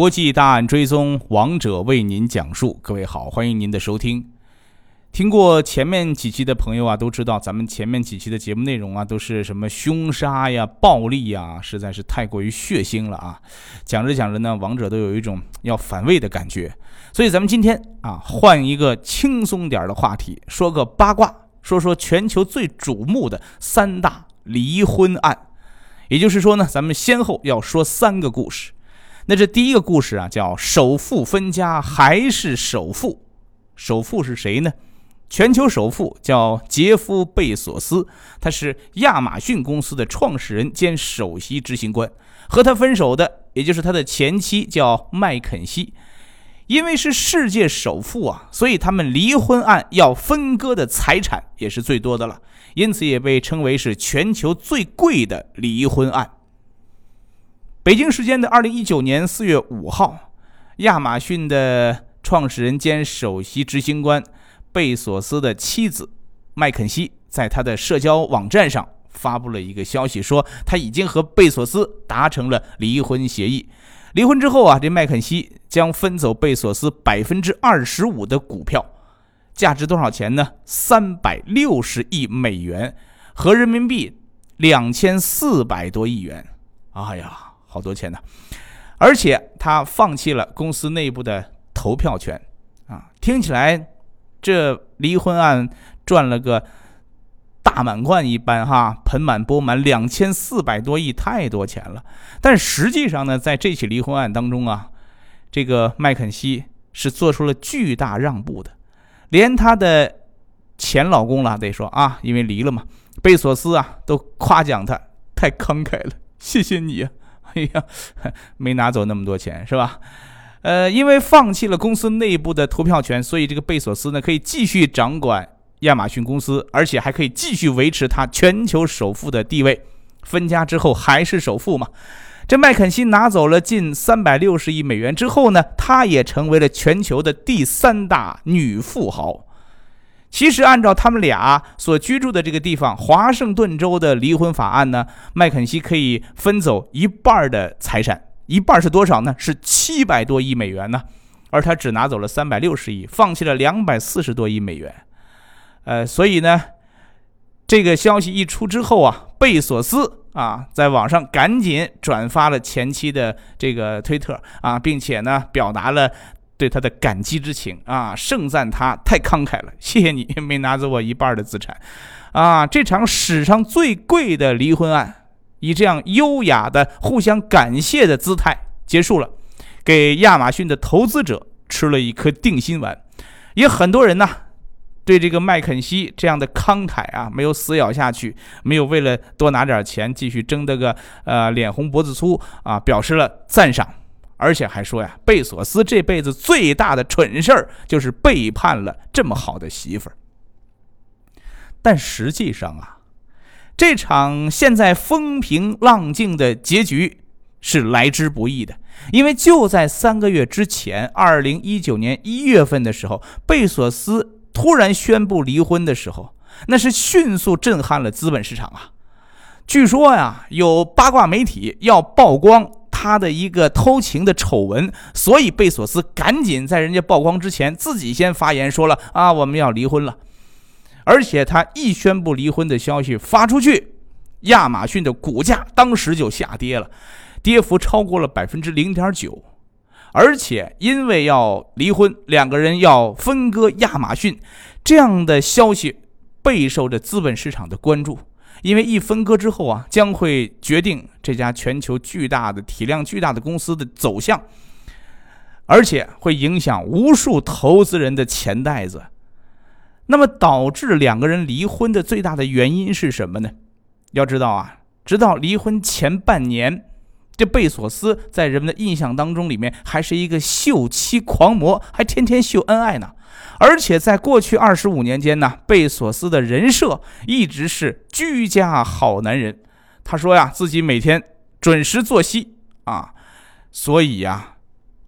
国际大案追踪，王者为您讲述。各位好，欢迎您的收听。听过前面几期的朋友啊，都知道咱们前面几期的节目内容啊，都是什么凶杀呀、暴力呀，实在是太过于血腥了啊。讲着讲着呢，王者都有一种要反胃的感觉。所以咱们今天啊，换一个轻松点的话题，说个八卦，说说全球最瞩目的三大离婚案。也就是说呢，咱们先后要说三个故事。那这第一个故事啊，叫首富分家还是首富？首富是谁呢？全球首富叫杰夫·贝索斯，他是亚马逊公司的创始人兼首席执行官。和他分手的，也就是他的前妻，叫麦肯锡。因为是世界首富啊，所以他们离婚案要分割的财产也是最多的了，因此也被称为是全球最贵的离婚案。北京时间的二零一九年四月五号，亚马逊的创始人兼首席执行官贝索斯的妻子麦肯锡在他的社交网站上发布了一个消息，说他已经和贝索斯达成了离婚协议。离婚之后啊，这麦肯锡将分走贝索斯百分之二十五的股票，价值多少钱呢？三百六十亿美元，合人民币两千四百多亿元。哎呀！好多钱呢，而且他放弃了公司内部的投票权啊！听起来这离婚案赚了个大满贯一般哈，盆满钵满，两千四百多亿，太多钱了。但实际上呢，在这起离婚案当中啊，这个麦肯锡是做出了巨大让步的，连他的前老公了得说啊，因为离了嘛，贝索斯啊都夸奖他太慷慨了，谢谢你啊。哎呀，没拿走那么多钱是吧？呃，因为放弃了公司内部的投票权，所以这个贝索斯呢可以继续掌管亚马逊公司，而且还可以继续维持他全球首富的地位。分家之后还是首富嘛？这麦肯锡拿走了近三百六十亿美元之后呢，他也成为了全球的第三大女富豪。其实，按照他们俩所居住的这个地方华盛顿州的离婚法案呢，麦肯锡可以分走一半的财产，一半是多少呢？是七百多亿美元呢，而他只拿走了三百六十亿，放弃了两百四十多亿美元。呃，所以呢，这个消息一出之后啊，贝索斯啊在网上赶紧转发了前妻的这个推特啊，并且呢表达了。对他的感激之情啊，盛赞他太慷慨了，谢谢你 没拿走我一半的资产，啊，这场史上最贵的离婚案以这样优雅的互相感谢的姿态结束了，给亚马逊的投资者吃了一颗定心丸，也很多人呢对这个麦肯锡这样的慷慨啊没有死咬下去，没有为了多拿点钱继续争得个呃脸红脖子粗啊表示了赞赏。而且还说呀，贝索斯这辈子最大的蠢事儿就是背叛了这么好的媳妇儿。但实际上啊，这场现在风平浪静的结局是来之不易的，因为就在三个月之前，二零一九年一月份的时候，贝索斯突然宣布离婚的时候，那是迅速震撼了资本市场啊。据说呀，有八卦媒体要曝光。他的一个偷情的丑闻，所以贝索斯赶紧在人家曝光之前，自己先发言说了啊，我们要离婚了。而且他一宣布离婚的消息发出去，亚马逊的股价当时就下跌了，跌幅超过了百分之零点九。而且因为要离婚，两个人要分割亚马逊，这样的消息备受着资本市场的关注。因为一分割之后啊，将会决定这家全球巨大的体量巨大的公司的走向，而且会影响无数投资人的钱袋子。那么，导致两个人离婚的最大的原因是什么呢？要知道啊，直到离婚前半年，这贝索斯在人们的印象当中里面还是一个秀妻狂魔，还天天秀恩爱呢。而且在过去二十五年间呢，贝索斯的人设一直是居家好男人。他说呀，自己每天准时作息啊，所以呀，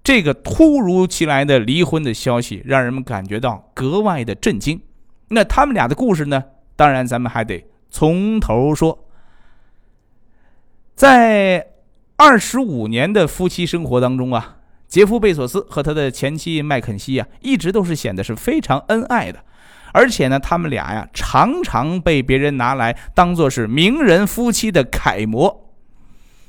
这个突如其来的离婚的消息让人们感觉到格外的震惊。那他们俩的故事呢？当然，咱们还得从头说。在二十五年的夫妻生活当中啊。杰夫·贝索斯和他的前妻麦肯锡呀，一直都是显得是非常恩爱的，而且呢，他们俩呀，常常被别人拿来当做是名人夫妻的楷模。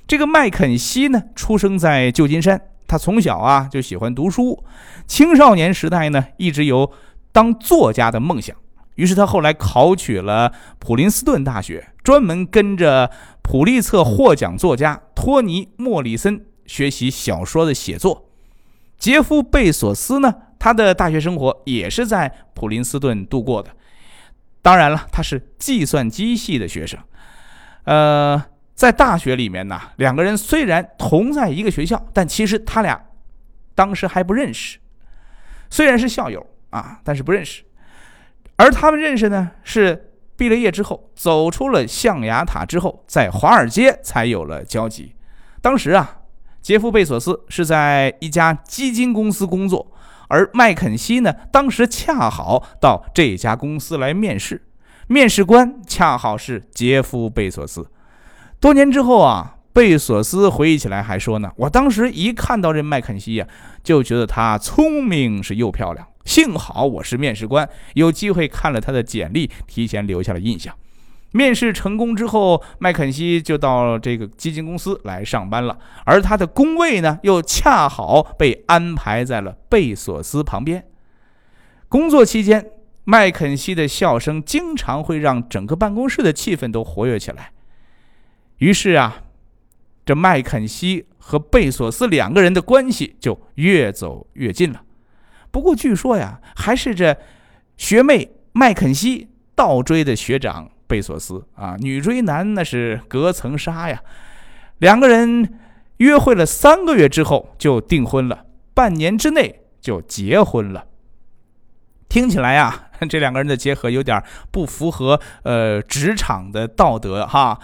这个麦肯锡呢，出生在旧金山，他从小啊就喜欢读书，青少年时代呢，一直有当作家的梦想。于是他后来考取了普林斯顿大学，专门跟着普利策获奖作家托尼·莫里森学习小说的写作。杰夫·贝索斯呢，他的大学生活也是在普林斯顿度过的。当然了，他是计算机系的学生。呃，在大学里面呢，两个人虽然同在一个学校，但其实他俩当时还不认识。虽然是校友啊，但是不认识。而他们认识呢，是毕了业之后，走出了象牙塔之后，在华尔街才有了交集。当时啊，杰夫·贝索斯是在一家基金公司工作，而麦肯锡呢，当时恰好到这家公司来面试，面试官恰好是杰夫·贝索斯。多年之后啊，贝索斯回忆起来还说呢：“我当时一看到这麦肯锡呀，就觉得他聪明是又漂亮。”幸好我是面试官，有机会看了他的简历，提前留下了印象。面试成功之后，麦肯锡就到这个基金公司来上班了，而他的工位呢，又恰好被安排在了贝索斯旁边。工作期间，麦肯锡的笑声经常会让整个办公室的气氛都活跃起来。于是啊，这麦肯锡和贝索斯两个人的关系就越走越近了。不过据说呀，还是这学妹麦肯锡倒追的学长贝索斯啊，女追男那是隔层纱呀。两个人约会了三个月之后就订婚了，半年之内就结婚了。听起来呀，这两个人的结合有点不符合呃职场的道德哈，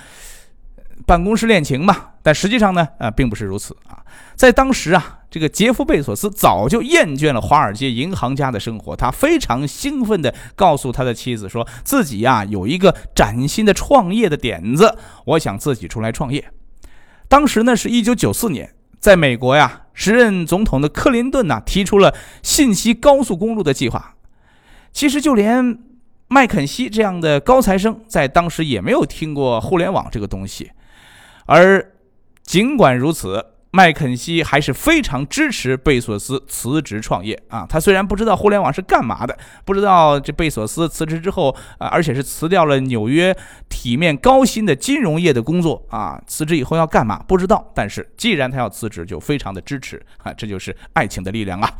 办公室恋情嘛。但实际上呢，呃，并不是如此啊。在当时啊。这个杰夫·贝索斯早就厌倦了华尔街银行家的生活，他非常兴奋地告诉他的妻子，说自己呀有一个崭新的创业的点子，我想自己出来创业。当时呢是一九九四年，在美国呀，时任总统的克林顿呐提出了信息高速公路的计划。其实就连麦肯锡这样的高材生，在当时也没有听过互联网这个东西。而尽管如此，麦肯锡还是非常支持贝索斯辞职创业啊！他虽然不知道互联网是干嘛的，不知道这贝索斯辞职之后啊，而且是辞掉了纽约体面高薪的金融业的工作啊，辞职以后要干嘛不知道。但是既然他要辞职，就非常的支持啊！这就是爱情的力量啊！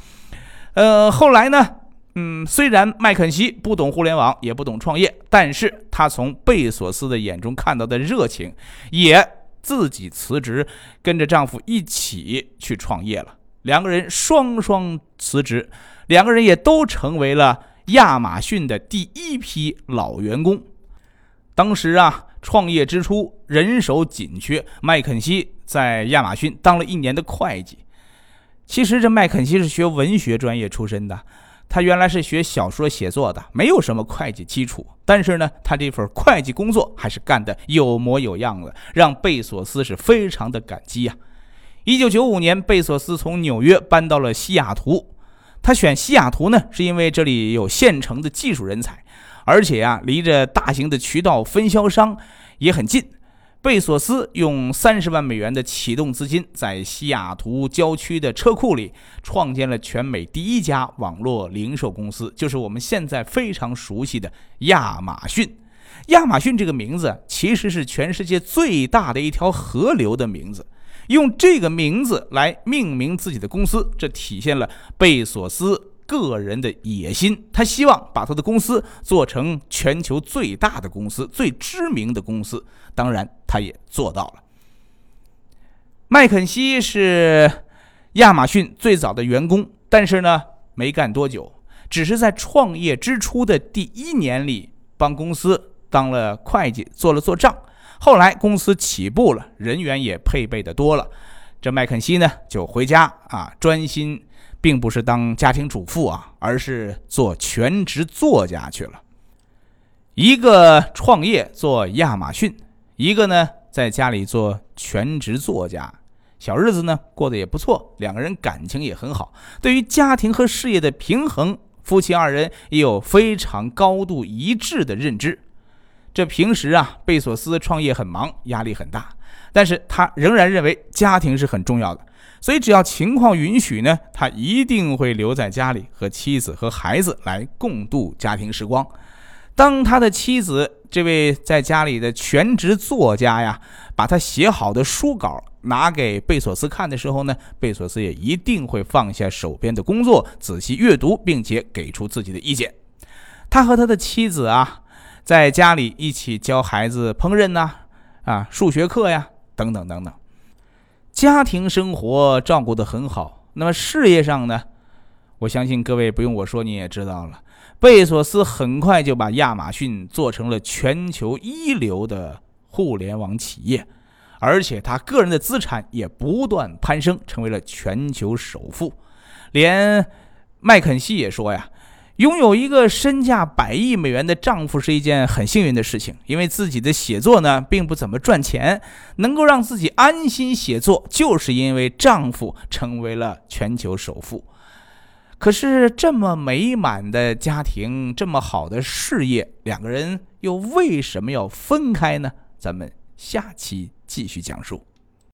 呃，后来呢，嗯，虽然麦肯锡不懂互联网，也不懂创业，但是他从贝索斯的眼中看到的热情也。自己辞职，跟着丈夫一起去创业了。两个人双双辞职，两个人也都成为了亚马逊的第一批老员工。当时啊，创业之初人手紧缺，麦肯锡在亚马逊当了一年的会计。其实这麦肯锡是学文学专业出身的。他原来是学小说写作的，没有什么会计基础，但是呢，他这份会计工作还是干得有模有样的，让贝索斯是非常的感激呀。一九九五年，贝索斯从纽约搬到了西雅图，他选西雅图呢，是因为这里有现成的技术人才，而且呀，离着大型的渠道分销商也很近。贝索斯用三十万美元的启动资金，在西雅图郊区的车库里创建了全美第一家网络零售公司，就是我们现在非常熟悉的亚马逊。亚马逊这个名字其实是全世界最大的一条河流的名字，用这个名字来命名自己的公司，这体现了贝索斯。个人的野心，他希望把他的公司做成全球最大的公司、最知名的公司。当然，他也做到了。麦肯锡是亚马逊最早的员工，但是呢，没干多久，只是在创业之初的第一年里帮公司当了会计，做了做账。后来公司起步了，人员也配备的多了，这麦肯锡呢就回家啊，专心。并不是当家庭主妇啊，而是做全职作家去了。一个创业做亚马逊，一个呢在家里做全职作家，小日子呢过得也不错，两个人感情也很好。对于家庭和事业的平衡，夫妻二人也有非常高度一致的认知。这平时啊，贝索斯创业很忙，压力很大，但是他仍然认为家庭是很重要的。所以只要情况允许呢，他一定会留在家里和妻子和孩子来共度家庭时光。当他的妻子这位在家里的全职作家呀，把他写好的书稿拿给贝索斯看的时候呢，贝索斯也一定会放下手边的工作，仔细阅读，并且给出自己的意见。他和他的妻子啊，在家里一起教孩子烹饪呐，啊，数学课呀，等等等等，家庭生活照顾得很好。那么事业上呢，我相信各位不用我说，你也知道了。贝索斯很快就把亚马逊做成了全球一流的互联网企业，而且他个人的资产也不断攀升，成为了全球首富。连麦肯锡也说呀，拥有一个身价百亿美元的丈夫是一件很幸运的事情，因为自己的写作呢并不怎么赚钱，能够让自己安心写作，就是因为丈夫成为了全球首富。可是这么美满的家庭，这么好的事业，两个人又为什么要分开呢？咱们下期继续讲述。